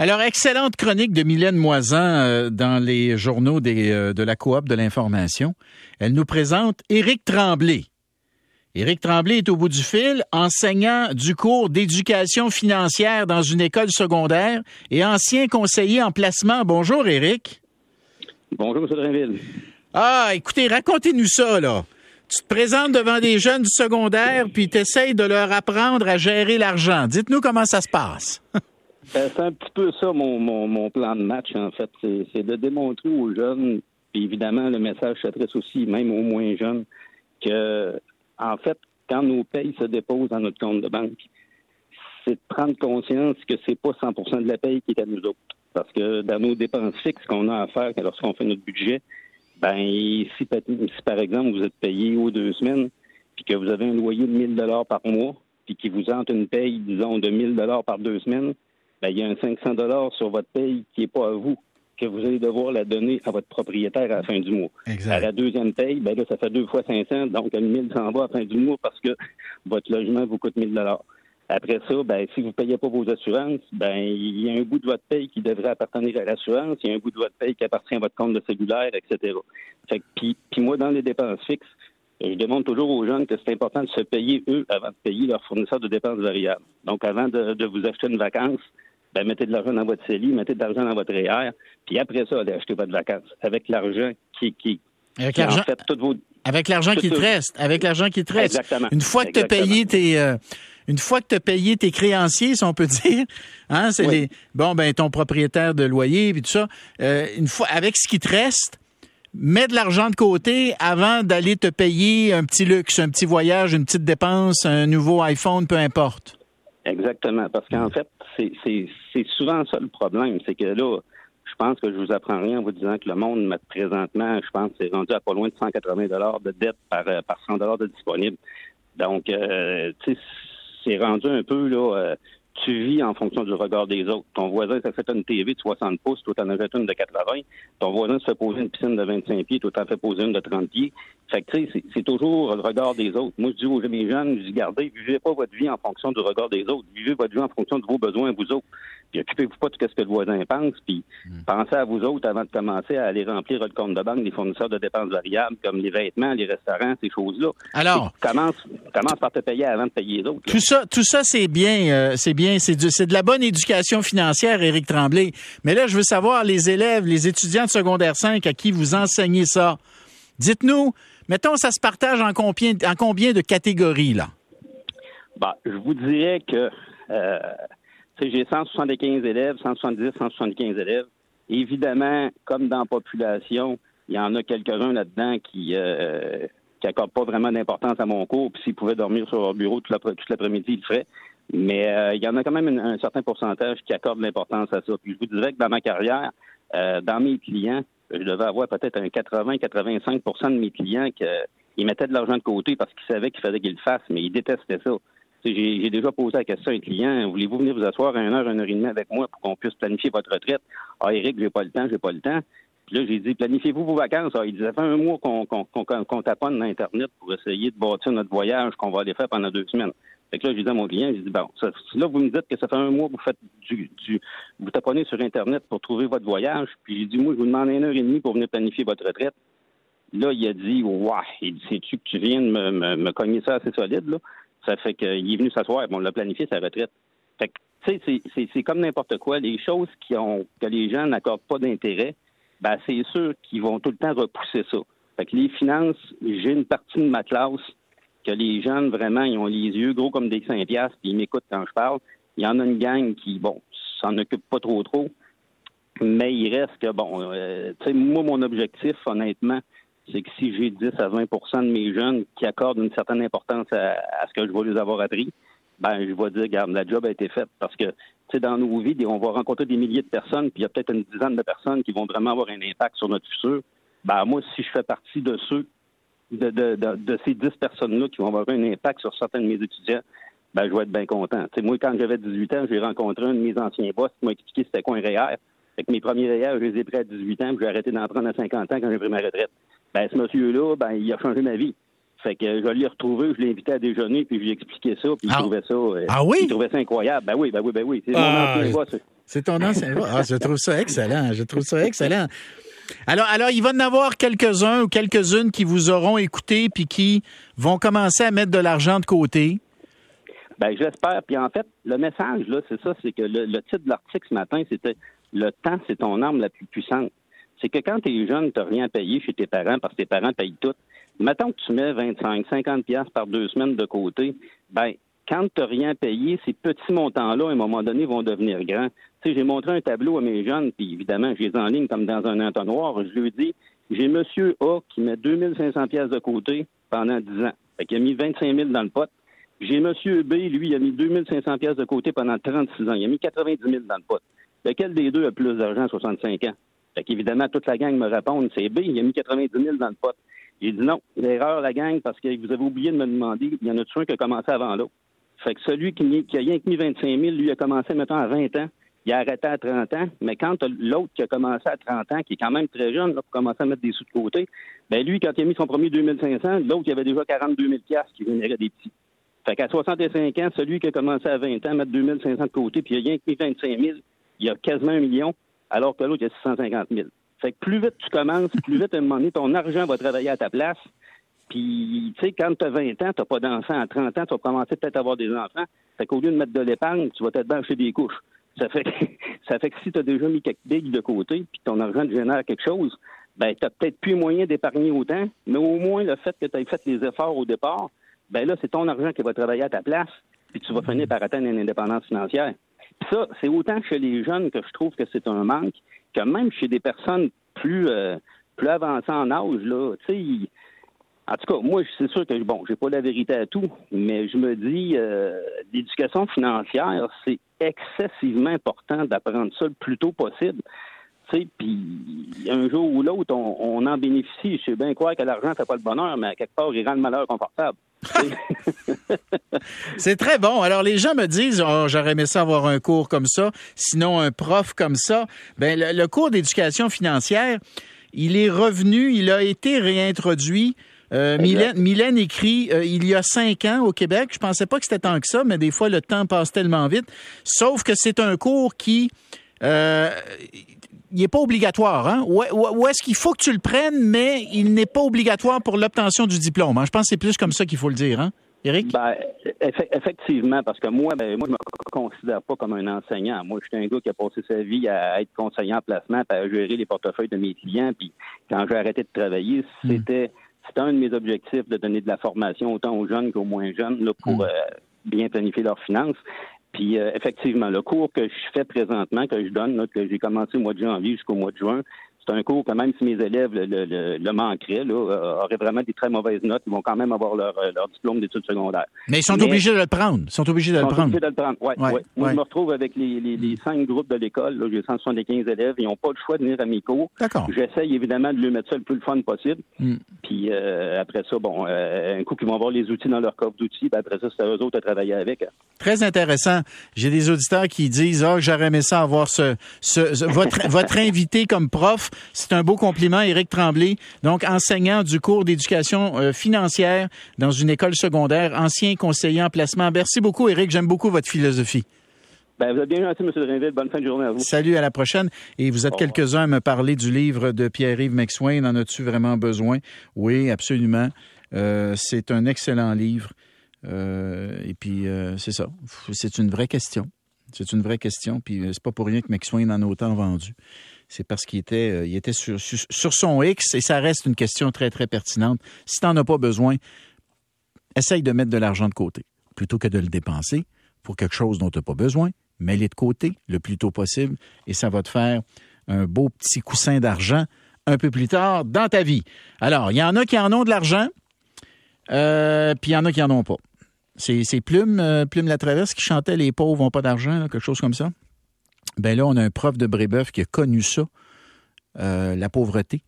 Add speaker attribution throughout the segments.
Speaker 1: Alors, excellente chronique de Mylène Moisan euh, dans les journaux des, euh, de la coop de l'information. Elle nous présente Éric Tremblay. Éric Tremblay est au bout du fil, enseignant du cours d'éducation financière dans une école secondaire et ancien conseiller en placement. Bonjour, Éric.
Speaker 2: Bonjour, M. Drainville.
Speaker 1: Ah, écoutez, racontez-nous ça, là. Tu te présentes devant des jeunes du secondaire, puis tu essayes de leur apprendre à gérer l'argent. Dites-nous comment ça se passe.
Speaker 2: Ben, c'est un petit peu ça mon, mon, plan de match, en fait. C'est de démontrer aux jeunes, puis évidemment, le message s'adresse aussi même aux moins jeunes, que, en fait, quand nos payes se déposent dans notre compte de banque, c'est de prendre conscience que c'est pas 100% de la paye qui est à nous autres. Parce que dans nos dépenses fixes qu'on a à faire lorsqu'on fait notre budget, ben si, si, par exemple vous êtes payé aux deux semaines, puis que vous avez un loyer de 1000 dollars par mois, puis qu'il vous entre une paye, disons, de 1000 dollars par deux semaines, ben, il y a un 500 dollars sur votre paye qui n'est pas à vous, que vous allez devoir la donner à votre propriétaire à la fin du mois. À la deuxième paye, ben là, ça fait deux fois 500, donc 1000 s'en va à la fin du mois parce que votre logement vous coûte 1000 dollars. Après ça, ben, si vous ne payez pas vos assurances, ben, il y a un bout de votre paye qui devrait appartenir à l'assurance, il y a un bout de votre paye qui appartient à votre compte de cellulaire, etc. Fait puis, puis moi, dans les dépenses fixes, je demande toujours aux jeunes que c'est important de se payer, eux, avant de payer leur fournisseur de dépenses variables. Donc, avant de, de vous acheter une vacance, ben, mettez de l'argent dans votre CELI, mettez de l'argent dans votre REER, puis après ça, allez acheter votre vacances avec l'argent qui, qui,
Speaker 1: avec l'argent, avec l'argent qui te reste, avec l'argent qui te reste.
Speaker 2: Exactement.
Speaker 1: Une fois que tu as payé tes, euh, une fois que tu as payé tes créanciers, si on peut dire, hein, c'est les, bon, ben, ton propriétaire de loyer, puis tout ça, euh, une fois, avec ce qui te reste, mets de l'argent de côté avant d'aller te payer un petit luxe, un petit voyage, une petite dépense, un nouveau iPhone, peu importe.
Speaker 2: Exactement, parce qu'en fait, c'est souvent ça le problème, c'est que là, je pense que je vous apprends rien en vous disant que le monde, présentement, je pense, c'est rendu à pas loin de 180 dollars de dette par, euh, par 100 dollars de disponible. Donc, euh, tu sais, c'est rendu un peu là. Euh, tu vis en fonction du regard des autres. Ton voisin s'est fait une TV de 60 pouces, toi t'en as fait une de 80. Ton voisin se fait poser une piscine de 25 pieds, toi t'en fais poser une de 30 pieds. Fait que, tu sais, c'est toujours le regard des autres. Moi, je dis aux jeunes, je dis, gardez, vivez pas votre vie en fonction du regard des autres. Vivez votre vie en fonction de vos besoins, vous autres. Puis occupez-vous pas de ce que le voisin pense, puis hmm. pensez à vous autres avant de commencer à aller remplir votre compte de banque des fournisseurs de dépenses variables, comme les vêtements, les restaurants, ces choses-là.
Speaker 1: Alors,
Speaker 2: commence, commence par te payer avant de payer les autres.
Speaker 1: Tout ça, tout ça, c'est bien, euh, c'est bien, c'est de la bonne éducation financière, Éric Tremblay. Mais là, je veux savoir les élèves, les étudiants de secondaire 5 à qui vous enseignez ça? Dites-nous, Mettons, ça se partage en combien, en combien de catégories, là?
Speaker 2: Bah, je vous dirais que euh, j'ai 175 élèves, 170, 175 élèves. Évidemment, comme dans la population, il y en a quelques-uns là-dedans qui euh, n'accordent pas vraiment d'importance à mon cours, puis s'ils pouvaient dormir sur leur bureau toute l'après-midi, ils le feraient. Mais euh, il y en a quand même un certain pourcentage qui accordent l'importance à ça. Puis je vous dirais que dans ma carrière, euh, dans mes clients, je devais avoir peut-être un 80-85% de mes clients qui mettaient de l'argent de côté parce qu'ils savaient qu'il fallait qu'ils le fassent, mais ils détestaient ça. J'ai déjà posé la question à un client, voulez-vous venir vous asseoir une heure, une heure et demie avec moi pour qu'on puisse planifier votre retraite? Ah, Eric, j'ai pas le temps, j'ai pas le temps. Puis là, j'ai dit, planifiez-vous vos vacances. Ah, il disait, fait un mois qu'on qu taponne l'Internet pour essayer de bâtir notre voyage qu'on va aller faire pendant deux semaines. Fait que là, j'ai dit à mon client, j'ai dit, bon, ça, là, vous me dites que ça fait un mois que vous faites du, du vous taponnez sur Internet pour trouver votre voyage, puis j'ai dit, moi, je vous demande une heure et demie pour venir planifier votre retraite. Là, il a dit, ouais, il dit, sais-tu que tu viens de me, me, me, cogner ça assez solide, là? Ça fait qu'il est venu s'asseoir, bon, on l'a planifié sa retraite. Fait que, tu sais, c'est comme n'importe quoi. Les choses qui ont, que les gens n'accordent pas d'intérêt, ben, c'est sûr qu'ils vont tout le temps repousser ça. Fait que les finances, j'ai une partie de ma classe que les jeunes, vraiment, ils ont les yeux gros comme des Saint-Piastres, puis ils m'écoutent quand je parle. Il y en a une gang qui, bon, s'en occupe pas trop trop, mais il reste que, bon, euh, tu sais, moi, mon objectif, honnêtement, c'est que si j'ai 10 à 20% de mes jeunes qui accordent une certaine importance à, ce que je vais les avoir appris, ben, je vais dire, regarde, la job a été faite parce que, tu sais, dans nos vies, on va rencontrer des milliers de personnes, puis il y a peut-être une dizaine de personnes qui vont vraiment avoir un impact sur notre futur. Ben, moi, si je fais partie de ceux de, de, de, ces dix personnes-là qui vont avoir un impact sur certains de mes étudiants, ben, je vais être bien content. moi, quand j'avais 18 ans, j'ai rencontré un de mes anciens boss qui m'a expliqué c'était quoi un REER. Fait que mes premiers REER, je les ai pris à 18 ans, puis j'ai arrêté d'en prendre à 50 ans quand j'ai pris ma retraite. Ben, ce monsieur-là, ben, il a changé ma vie. Fait que je l'ai retrouvé, je l'ai invité à déjeuner, puis je lui ai expliqué ça, puis il ah. trouvait ça. Euh,
Speaker 1: ah oui?
Speaker 2: Il trouvait ça incroyable. Ben oui, ben oui, ben oui. C'est mon ah, ancien boss.
Speaker 1: C'est ton ancien. Ah, je trouve ça excellent. Je trouve ça excellent. Alors, alors, il va en avoir quelques-uns ou quelques-unes qui vous auront écouté puis qui vont commencer à mettre de l'argent de côté.
Speaker 2: Ben, j'espère. Puis en fait, le message, là, c'est ça, c'est que le, titre de l'article ce matin, c'était Le temps, c'est ton arme la plus puissante. C'est que quand tu es jeune, tu n'as rien payé chez tes parents parce que tes parents payent tout. Mettons que tu mets 25, 50 pièces par deux semaines de côté, ben quand tu n'as rien payé, ces petits montants-là, à un moment donné, vont devenir grands. Tu sais, j'ai montré un tableau à mes jeunes, puis évidemment, je les en ligne comme dans un entonnoir. Je lui dis, j'ai Monsieur A qui met 2500 pièces de côté pendant 10 ans. Fait qu'il a mis 25 000 dans le pot. J'ai Monsieur B, lui, il a mis 2500 pièces de côté pendant 36 ans. Il a mis 90 000 dans le pot. Lequel des deux a plus d'argent à 65 ans? Fait qu'évidemment, toute la gang me répond, c'est B, il a mis 90 000 dans le pot. J'ai dit non, l'erreur, la gang, parce que vous avez oublié de me demander, il y en a un qui a commencé avant l'autre? Fait que celui qui, qui a rien que mis 25 000, lui a commencé, mettons, à 20 ans. Il a arrêté à 30 ans. Mais quand l'autre qui a commencé à 30 ans, qui est quand même très jeune, là, pour commencer à mettre des sous de côté, ben lui, quand il a mis son premier 2500, l'autre, il avait déjà 42 000 qui générait des petits. Fait qu'à 65 ans, celui qui a commencé à 20 ans mettre 2500 de côté, puis il a rien que mis 25 000, il a quasiment un million, alors que l'autre, il a 650 000. Fait que plus vite tu commences, plus vite à un moment donné, ton argent va travailler à ta place. Puis, tu sais, quand tu as 20 ans, tu pas d'enfants. À 30 ans, tu vas commencer peut-être à avoir des enfants. Fait qu'au lieu de mettre de l'épargne, tu vas peut-être des couches. Ça fait, que, ça fait que si tu as déjà mis quelques billes de côté, puis ton argent te génère quelque chose, ben, tu peut-être plus moyen d'épargner autant, mais au moins le fait que tu aies fait les efforts au départ, ben là, c'est ton argent qui va travailler à ta place, puis tu vas finir par atteindre une indépendance financière. Puis ça, c'est autant chez les jeunes que je trouve que c'est un manque, que même chez des personnes plus, euh, plus avancées en âge, là, tu sais, en tout cas, moi, c'est sûr que, bon, j'ai pas la vérité à tout, mais je me dis, euh, l'éducation financière, c'est excessivement important d'apprendre ça le plus tôt possible. Tu sais, puis un jour ou l'autre, on, en bénéficie. Je sais bien croire que l'argent fait pas le bonheur, mais à quelque part, il rend le malheur confortable.
Speaker 1: c'est très bon. Alors, les gens me disent, oh, j'aurais aimé ça avoir un cours comme ça, sinon un prof comme ça. Ben, le cours d'éducation financière, il est revenu, il a été réintroduit euh, Mylène, écrit euh, il y a cinq ans au Québec. Je pensais pas que c'était tant que ça, mais des fois le temps passe tellement vite. Sauf que c'est un cours qui euh, il n'est pas obligatoire. Hein? Ou, est-ce qu'il faut que tu le prennes, mais il n'est pas obligatoire pour l'obtention du diplôme? Hein? Je pense que c'est plus comme ça qu'il faut le dire. Hein? Éric?
Speaker 2: Ben, effectivement, parce que moi, ben, moi, je me considère pas comme un enseignant. Moi, je suis un gars qui a passé sa vie à être conseiller en placement, à gérer les portefeuilles de mes clients. Puis quand j'ai arrêté de travailler, hmm. c'était c'est un de mes objectifs de donner de la formation autant aux jeunes qu'aux moins jeunes là, pour mm. euh, bien planifier leurs finances. Puis euh, effectivement, le cours que je fais présentement, que je donne, que j'ai commencé au mois de janvier jusqu'au mois de juin, c'est un cours que même si mes élèves le, le, le manqueraient, là, euh, auraient vraiment des très mauvaises notes, ils vont quand même avoir leur, euh, leur diplôme d'études secondaires.
Speaker 1: Mais ils sont obligés de le prendre. Ils sont obligés de le prendre.
Speaker 2: Obligés de le prendre. Ouais, ouais, Moi, je me retrouve avec les, les, les cinq groupes de l'école. J'ai 175 élèves. Ils n'ont pas le choix de venir à mes cours.
Speaker 1: D'accord.
Speaker 2: J'essaye évidemment de lui mettre ça le plus fun possible. Hmm. Puis euh, après ça, bon, un coup qu'ils vont avoir les outils dans leur coffre d'outils, ben après ça, c'est eux autres à travailler avec.
Speaker 1: Très intéressant. J'ai des auditeurs qui disent, ah, oh, j'aurais aimé ça avoir ce, ce, votre, votre invité comme prof. C'est un beau compliment Éric Tremblay, donc enseignant du cours d'éducation euh, financière dans une école secondaire, ancien conseiller en placement. Merci beaucoup, Éric. J'aime beaucoup votre philosophie.
Speaker 2: Ben, vous êtes bien gentil, M. Drinville. Bonne fin de journée à vous.
Speaker 1: Salut, à la prochaine. Et vous êtes quelques-uns à me parler du livre de Pierre-Yves McSwain. En as-tu vraiment besoin? Oui, absolument. Euh, c'est un excellent livre. Euh, et puis, c'est ça. C'est une vraie question. C'est une vraie question. Puis, c'est pas pour rien que McSwain en a autant vendu c'est parce qu'il était, euh, il était sur, son X et ça reste une question très, très pertinente. Si tu n'en as pas besoin, essaye de mettre de l'argent de côté plutôt que de le dépenser pour quelque chose dont tu n'as pas besoin. Mets-les de côté le plus tôt possible et ça va te faire un beau petit coussin d'argent un peu plus tard dans ta vie. Alors, il y en a qui en ont de l'argent, euh, puis il y en a qui en ont pas. C'est Plume, euh, Plume la Traverse qui chantait Les pauvres n'ont pas d'argent, quelque chose comme ça ben là, on a un prof de Brébeuf qui a connu ça, euh, la pauvreté,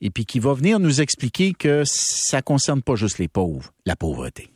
Speaker 1: et puis qui va venir nous expliquer que ça concerne pas juste les pauvres, la pauvreté.